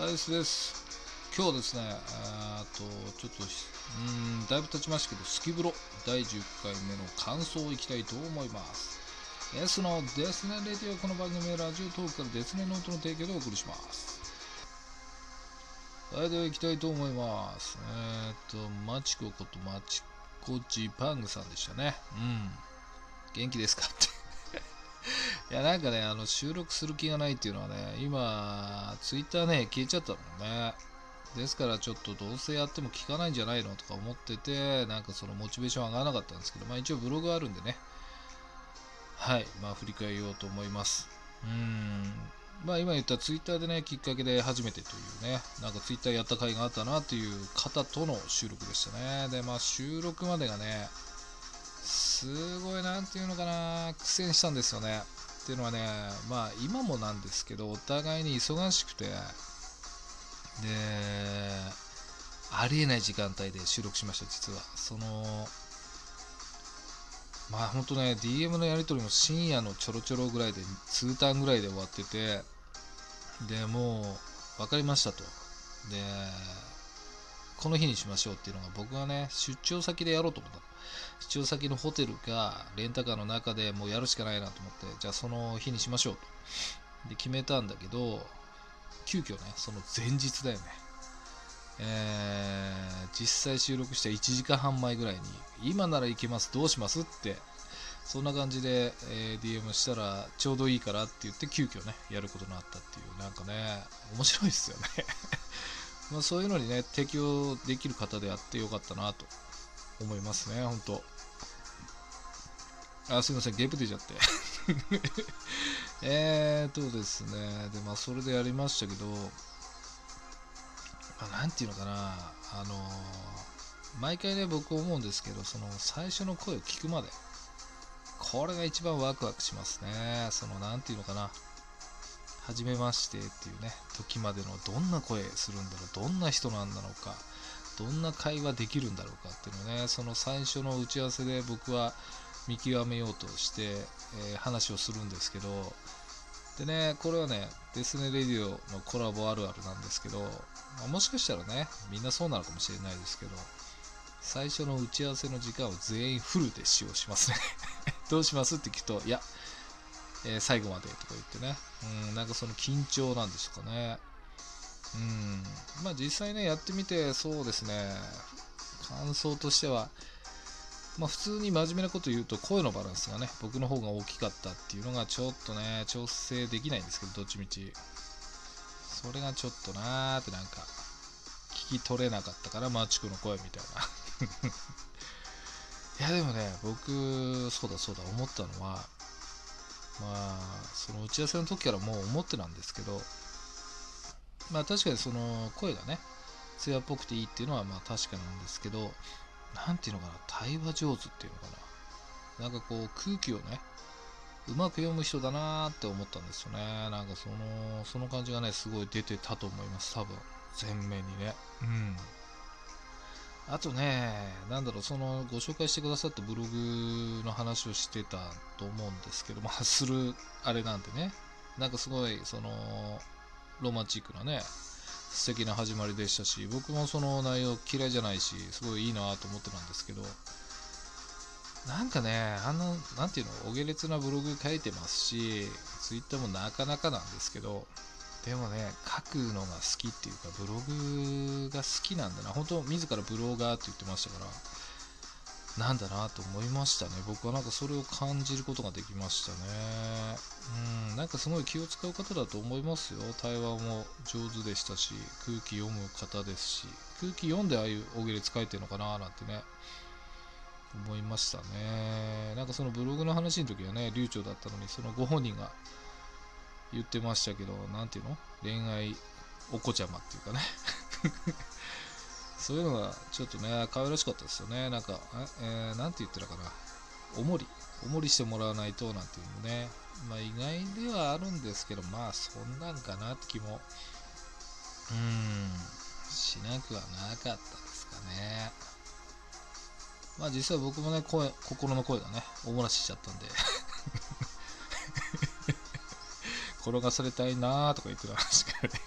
アイスです。今日ですね、えっと、ちょっと、うん、だいぶ経ちましたけど、スキブロ第10回目の感想をいきたいと思います。S のデスネレディオ、この番組はラジオトークからデスネノートの提供でお送りします。はい、では行きたいと思います。えーっと、マチコことマチコジパングさんでしたね。うん。元気ですかって。いや、なんかね、あの、収録する気がないっていうのはね、今、ツイッターね、消えちゃったもんね。ですから、ちょっとどうせやっても聞かないんじゃないのとか思ってて、なんかそのモチベーション上がらなかったんですけど、まあ一応ブログあるんでね、はい、まあ振り返ようと思います。うーん、まあ今言ったツイッターでね、きっかけで初めてというね、なんかツイッターやった回があったなっていう方との収録でしたね。で、まあ収録までがね、すごいなんていうのかな苦戦したんですよねっていうのはねまあ今もなんですけどお互いに忙しくてでありえない時間帯で収録しました実は。そのまあほんとね DM のやり取りも深夜のちょろちょろぐらいで2ターンぐらいで終わっててでもう分かりましたと。でこの日にしましょうっていうのが僕はね出張先でやろうと思った出張先のホテルかレンタカーの中でもうやるしかないなと思ってじゃあその日にしましょうと。で決めたんだけど急遽ねその前日だよね。えー実際収録した1時間半前ぐらいに今なら行けますどうしますってそんな感じで、えー DM したらちょうどいいからって言って急遽ねやることになったっていうなんかね面白いですよね。まあそういうのにね適応できる方であってよかったなと思いますね、本当。あ、すみません、ゲープ出ちゃって。えーとですね、で、まあ、それでやりましたけど、まあ、なんていうのかな、あのー毎回ね、僕思うんですけど、その最初の声を聞くまで、これが一番ワクワクしますね。その、なんていうのかな、初めましてっていうね、時までのどんな声するんだろう、どんな人なんだろうか、どんな会話できるんだろうかっていうのね、その最初の打ち合わせで僕は見極めようとして、えー話をするんですけど、でね、これはね、デスネレディオのコラボあるあるなんですけど、まあもしかしたらね、みんなそうなのかもしれないですけど、最初の打ち合わせの時間を全員フルで使用しますね。どうします？って聞くと、いや、えー最後までとか言ってね、うん、なんかその緊張なんですかね。うん、まあ実際ね、やってみて、そうですね、感想としては、まあ普通に真面目なこと言うと、声のバランスがね、僕の方が大きかったっていうのが、ちょっとね、調整できないんですけど、どっちみち。それがちょっとなーってなんか、聞き取れなかったから、マーチコの声みたいな。いや、でもね、僕、そうだそうだ、思ったのは、まあ、その打ち合わせの時からもう思ってたんですけど、まあ確かにその声がね、艶っぽくていいっていうのはまあ確かなんですけど、なんていうのかな、対話上手っていうのかな。なんかこう空気をね、うまく読む人だなーって思ったんですよね。なんかその、その感じがね、すごい出てたと思います、多分。前面にね。うん。あとね、なんだろう、そのご紹介してくださったブログの話をしてたと思うんですけど、まあ、するあれなんでね、なんかすごい、その、ロマンチックなね、素敵な始まりでしたし、僕もその内容嫌いじゃないし、すごいいいなと思ってたんですけど、なんかね、あの、なんていうの、お下劣なブログ書いてますし、ツイッターもなかなかなんですけど、でもね、書くのが好きっていうか、ブログが好きなんだな。本当、自らブロガーって言ってましたから、なんだなと思いましたね。僕はなんかそれを感じることができましたね。うん、なんかすごい気を使う方だと思いますよ。対話も上手でしたし、空気読む方ですし、空気読んでああいう大喜利使えてるのかななんてね、思いましたね。なんかそのブログの話の時はね、流暢だったのに、そのご本人が言ってましたけど、なんていうの？恋愛お子ちゃまっていうかね。そういうのがちょっとね、可愛らしかったですよね。なんか、えーなんて言ってたかな。おもり。おもりしてもらわないとなんていうのね。まあ意外ではあるんですけど、まあそんなんかなって気も、うーん、しなくはなかったですかね。まあ実際僕もね、声、心の声がね、おもらししちゃったんで、転がされたいなーとか言ってたんですけどね。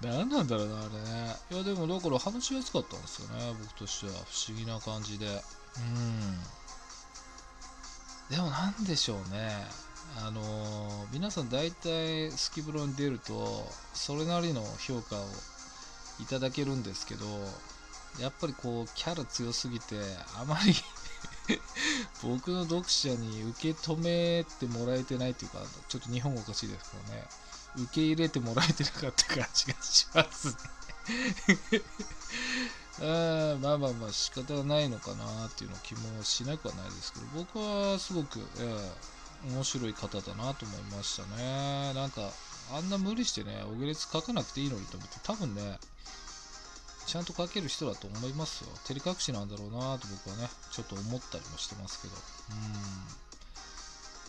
何なんだろうなあれね。いやでもだから話しやすかったんですよね僕としては。不思議な感じで。うん。でもなんでしょうね。あのー、皆さん大体スキブロに出るとそれなりの評価をいただけるんですけどやっぱりこうキャラ強すぎてあまり 僕の読者に受け止めてもらえてないっていうかちょっと日本語おかしいですけどね。受け入れてもらえてなかった感じがしますね。あまあまあまあ仕方がないのかなっていうの気もしなくはないですけど僕はすごく、えー、面白い方だなと思いましたね。なんかあんな無理してねお下劣書かなくていいのにと思って多分ねちゃんと書ける人だと思いますよ。照れ隠しなんだろうなと僕はねちょっと思ったりもしてますけど。う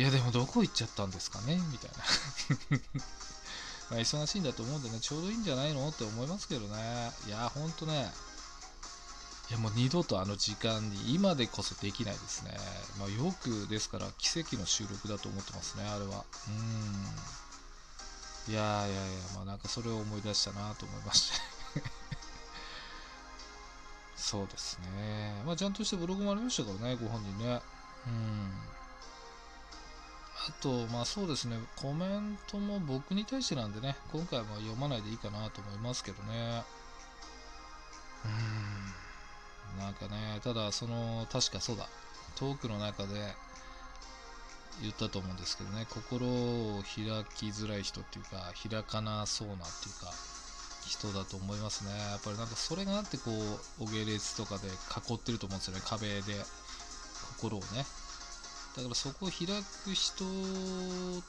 ん。いやでもどこ行っちゃったんですかね？みたいな。まあ忙しいんだと思うんでねちょうどいいんじゃないのって思いますけどね。いやほんとね。いやもう二度とあの時間に今でこそできないですね。まあ、よくですから奇跡の収録だと思ってますね、あれは。うん。いやいやいや、まあなんかそれを思い出したなと思いまして。そうですね。まあちゃんとしたブログもありましたからね、ご本人ね。うん。あと、まあそうですね、コメントも僕に対してなんでね、今回は読まないでいいかなと思いますけどね。うん。なんかね、ただ、その、確かそうだ、トークの中で言ったと思うんですけどね、心を開きづらい人っていうか、開かなそうなっていうか、人だと思いますね。やっぱりなんかそれがあって、こう、お下劣とかで囲ってると思うんですよね、壁で、心をね。だからそこを開く人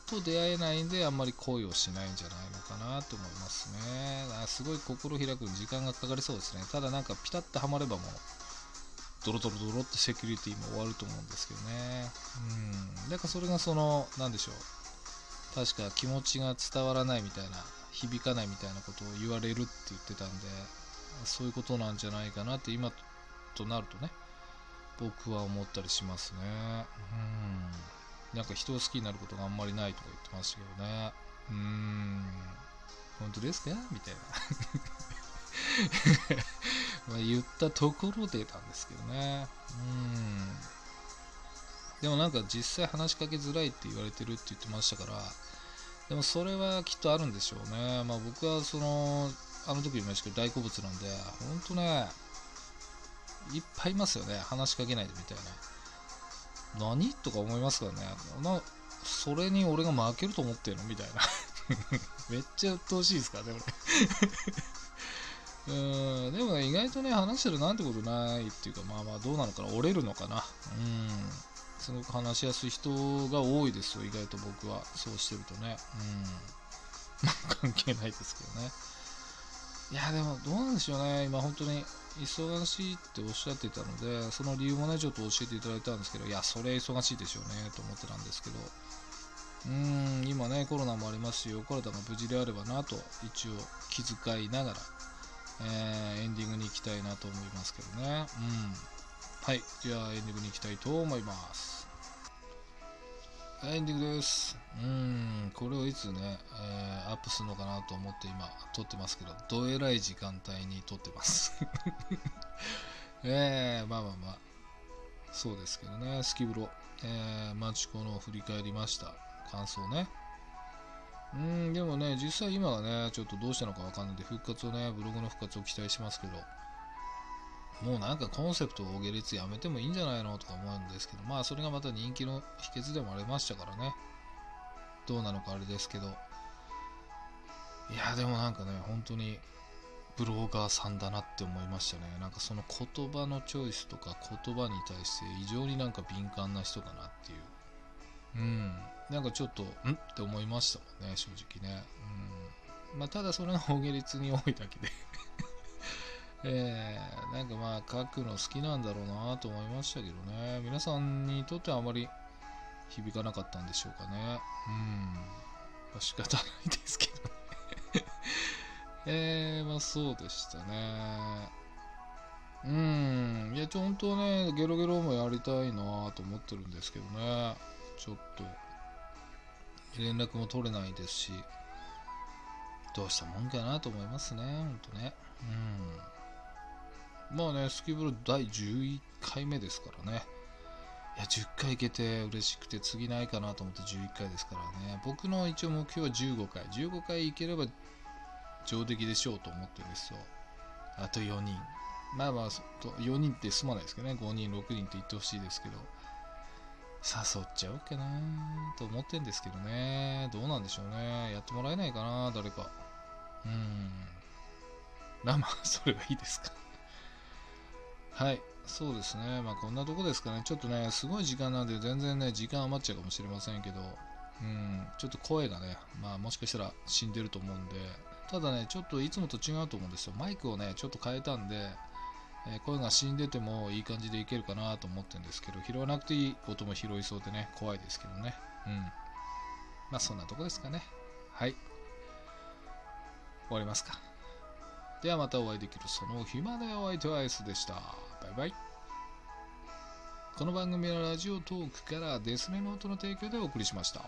と出会えないんであんまり恋をしないんじゃないのかなと思いますね。すごい心開く時間がかかりそうですね。ただなんかピタッとはまればもうドロドロドロってセキュリティも終わると思うんですけどね。うん。だからそれがその、なんでしょう。確か気持ちが伝わらないみたいな、響かないみたいなことを言われるって言ってたんで、そういうことなんじゃないかなって今となるとね、僕は思ったりしますね。うん。なんか人を好きになることがあんまりないとか言ってましたけどね。うん。本当ですか？みたいな。ま言ったところでなんですけどね。うん。でもなんか実際話しかけづらいって言われてるって言ってましたから、でもそれはきっとあるんでしょうね。まあ僕はその、あの時言いましたけど大好物なんで、ほんとね、いっぱいいますよね。話しかけないでみたいな。何とか思いますからね。な、それに俺が負けると思ってるのみたいな。めっちゃ鬱陶しいですからね、俺。うんでもね、意外とね、話してるなんてことないっていうか、まあまあ、どうなのかな、折れるのかな。うん。すごく話しやすい人が多いですよ、意外と僕は。そうしてるとね。うん。まあ、関係ないですけどね。いや、でも、どうなんでしょうね。今、本当に忙しいっておっしゃってたので、その理由もね、ちょっと教えていただいたんですけど、いや、それ忙しいでしょうね、と思ってたんですけど。うん、今ね、コロナもありますし、お体が無事であればなと、一応気遣いながら、えー、エンディングに行きたいなと思いますけどね。うん。はい。じゃあ、エンディングに行きたいと思います。エンディングです。うん、これをいつね、えー、アップするのかなと思って今、撮ってますけど、どえらい時間帯に撮ってます。えー、まあまあまあ、そうですけどね、スキブロ、えー、マチコの振り返りました。感想ね。うん、でもね、実際今はね、ちょっとどうしたのかわかんないんで、復活をね、ブログの復活を期待しますけど、もうなんかコンセプトを下劣やめてもいいんじゃないのとか思うんですけど、まあそれがまた人気の秘訣でもありましたからね。どうなのかあれですけど。いや、でもなんかね、本当にブローガーさんだなって思いましたね。なんかその言葉のチョイスとか言葉に対して異常になんか敏感な人かなっていう。うん。なんかちょっと、ん？って思いましたもんね、正直ね。うん。まあ、ただそれが大下率に多いだけでえー、なんかまあ書くの好きなんだろうなと思いましたけどね。皆さんにとってはあまり響かなかったんでしょうかね。うん。まあ、仕方ないですけどね えー、まあそうでしたね。うん。いや、ちょ、本当ね、ゲロゲロもやりたいなと思ってるんですけどね。ちょっと、連絡も取れないですし、どうしたもんかなと思いますね、ほんとね。うん。まあね、スキーブロ第11回目ですからね。いや、10回いけて嬉しくて次ないかなと思って11回ですからね。僕の一応目標は15回。15回いければ上出来でしょうと思ってるんですよ。あと4人。まあまあ、4人って済まないですけどね。5人、6人って言ってほしいですけど。誘っちゃおうかなと思ってんですけどね。どうなんでしょうね。やってもらえないかな、誰か。うん。まあまあ、それはいいですか。はい。そうですね。まあこんなとこですかね。ちょっとね、すごい時間なんで全然ね、時間余っちゃうかもしれませんけど、うん、ちょっと声がね、まあもしかしたら死んでると思うんで、ただね、ちょっといつもと違うと思うんですよ。マイクをね、ちょっと変えたんで、えー、声が死んでてもいい感じでいけるかなと思ってるんですけど、拾わなくていい音も拾いそうでね、怖いですけどね。うん。まあそんなとこですかね。はい。終わりますか。ではまたお会いできるその暇でお相手はアイスでした。バイバイ。この番組はラジオトークからデスメモートの提供でお送りしました。